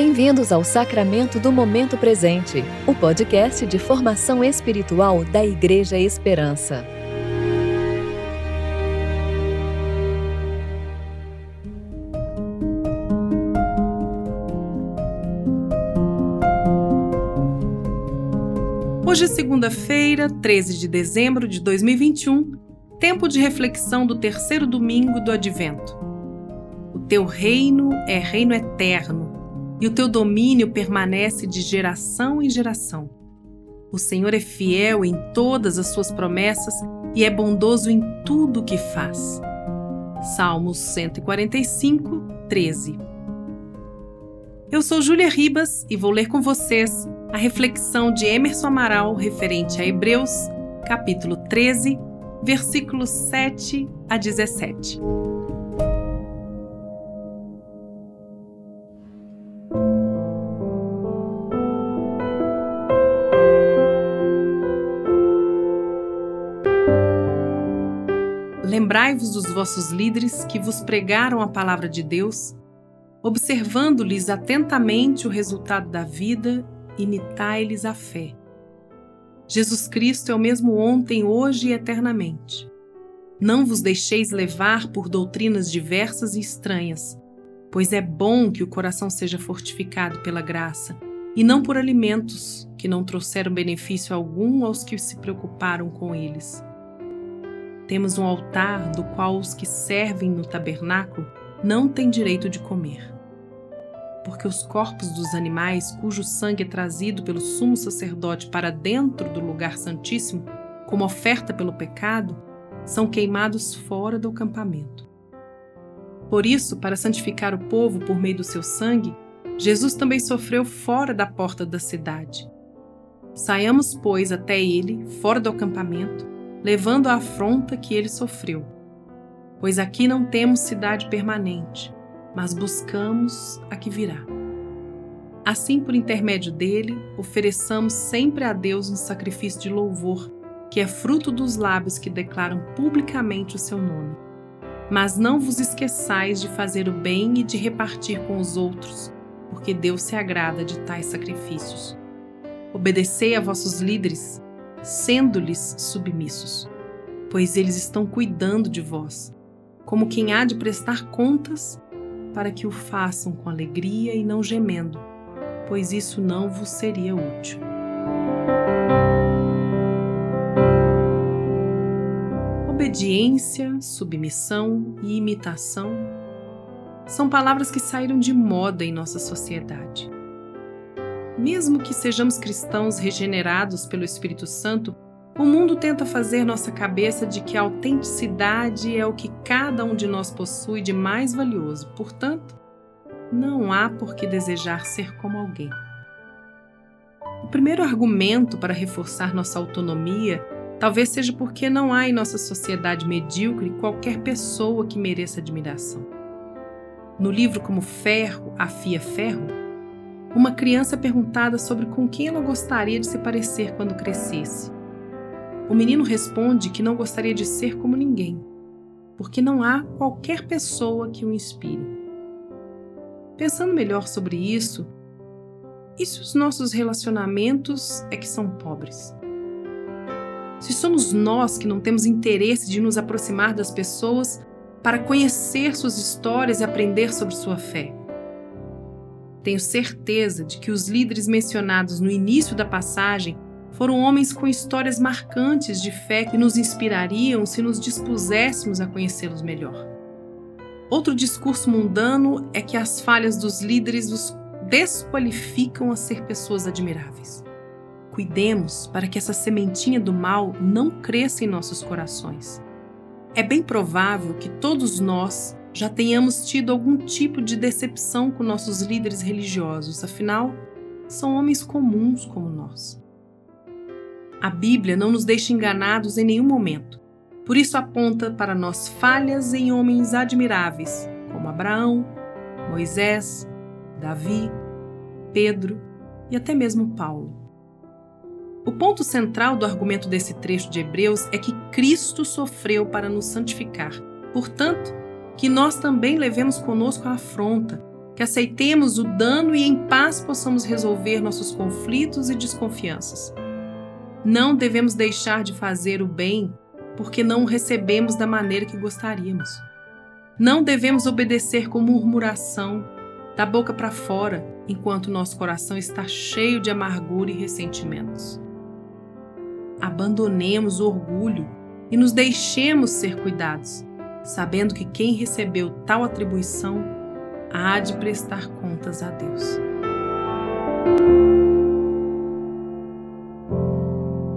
Bem-vindos ao Sacramento do Momento Presente, o podcast de formação espiritual da Igreja Esperança. Hoje é segunda-feira, 13 de dezembro de 2021, tempo de reflexão do terceiro domingo do Advento. O teu reino é reino eterno e o teu domínio permanece de geração em geração. O Senhor é fiel em todas as suas promessas e é bondoso em tudo o que faz. Salmos 145, 13. Eu sou Júlia Ribas e vou ler com vocês a reflexão de Emerson Amaral referente a Hebreus, capítulo 13, versículos 7 a 17. Lembrai-vos dos vossos líderes que vos pregaram a palavra de Deus, observando-lhes atentamente o resultado da vida, imitai-lhes a fé. Jesus Cristo é o mesmo ontem, hoje e eternamente. Não vos deixeis levar por doutrinas diversas e estranhas, pois é bom que o coração seja fortificado pela graça, e não por alimentos que não trouxeram benefício algum aos que se preocuparam com eles. Temos um altar do qual os que servem no tabernáculo não têm direito de comer. Porque os corpos dos animais, cujo sangue é trazido pelo sumo sacerdote para dentro do lugar santíssimo, como oferta pelo pecado, são queimados fora do acampamento. Por isso, para santificar o povo por meio do seu sangue, Jesus também sofreu fora da porta da cidade. Saiamos, pois, até ele, fora do acampamento, levando a afronta que ele sofreu. Pois aqui não temos cidade permanente, mas buscamos a que virá. Assim, por intermédio dele, ofereçamos sempre a Deus um sacrifício de louvor, que é fruto dos lábios que declaram publicamente o seu nome. Mas não vos esqueçais de fazer o bem e de repartir com os outros, porque Deus se agrada de tais sacrifícios. Obedecei a vossos líderes, sendo-lhes submissos, pois eles estão cuidando de vós, como quem há de prestar contas, para que o façam com alegria e não gemendo, pois isso não vos seria útil. Obediência, submissão e imitação são palavras que saíram de moda em nossa sociedade. Mesmo que sejamos cristãos regenerados pelo Espírito Santo, o mundo tenta fazer nossa cabeça de que a autenticidade é o que cada um de nós possui de mais valioso. Portanto, não há por que desejar ser como alguém. O primeiro argumento para reforçar nossa autonomia talvez seja porque não há em nossa sociedade medíocre qualquer pessoa que mereça admiração. No livro Como Ferro afia Ferro, uma criança perguntada sobre com quem ela gostaria de se parecer quando crescesse. O menino responde que não gostaria de ser como ninguém, porque não há qualquer pessoa que o inspire. Pensando melhor sobre isso, e se os nossos relacionamentos é que são pobres? Se somos nós que não temos interesse de nos aproximar das pessoas para conhecer suas histórias e aprender sobre sua fé? Tenho certeza de que os líderes mencionados no início da passagem foram homens com histórias marcantes de fé que nos inspirariam se nos dispuséssemos a conhecê-los melhor. Outro discurso mundano é que as falhas dos líderes os desqualificam a ser pessoas admiráveis. Cuidemos para que essa sementinha do mal não cresça em nossos corações. É bem provável que todos nós já tenhamos tido algum tipo de decepção com nossos líderes religiosos, afinal, são homens comuns como nós. A Bíblia não nos deixa enganados em nenhum momento, por isso aponta para nós falhas em homens admiráveis, como Abraão, Moisés, Davi, Pedro e até mesmo Paulo. O ponto central do argumento desse trecho de Hebreus é que Cristo sofreu para nos santificar. Portanto, que nós também levemos conosco a afronta, que aceitemos o dano e em paz possamos resolver nossos conflitos e desconfianças. Não devemos deixar de fazer o bem porque não o recebemos da maneira que gostaríamos. Não devemos obedecer com murmuração, da boca para fora, enquanto nosso coração está cheio de amargura e ressentimentos. Abandonemos o orgulho e nos deixemos ser cuidados, sabendo que quem recebeu tal atribuição há de prestar contas a Deus.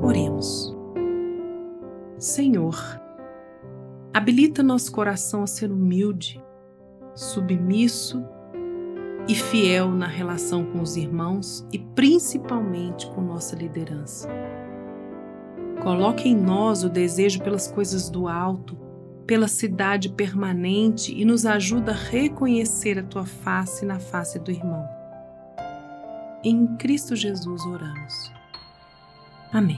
Oremos. Senhor, habilita nosso coração a ser humilde, submisso e fiel na relação com os irmãos e principalmente com nossa liderança. Coloque em nós o desejo pelas coisas do alto, pela cidade permanente e nos ajuda a reconhecer a tua face na face do irmão. Em Cristo Jesus oramos. Amém.